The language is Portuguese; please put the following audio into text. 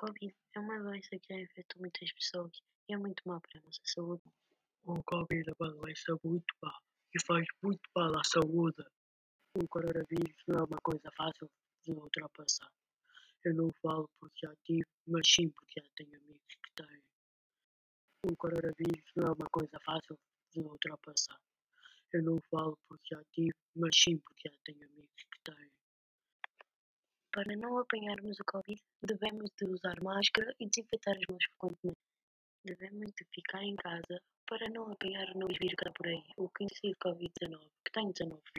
Covid é uma doença que já infectou muitas pessoas e é muito má para a nossa saúde. O Covid é uma doença muito má e faz muito mal à saúde. O coronavírus não é uma coisa fácil de ultrapassar. Eu não falo porque já tive, mas sim porque já tenho amigos que têm. O coronavírus não é uma coisa fácil de ultrapassar. Eu não falo porque já tive, mas sim porque já tenho amigos que têm. Para não apanharmos o Covid, devemos de usar máscara e desinfetar as mãos frequentemente. Devemos de ficar em casa para não apanhar o novo vírus que está por aí, o conhecido Covid-19, que tem 19 vírus.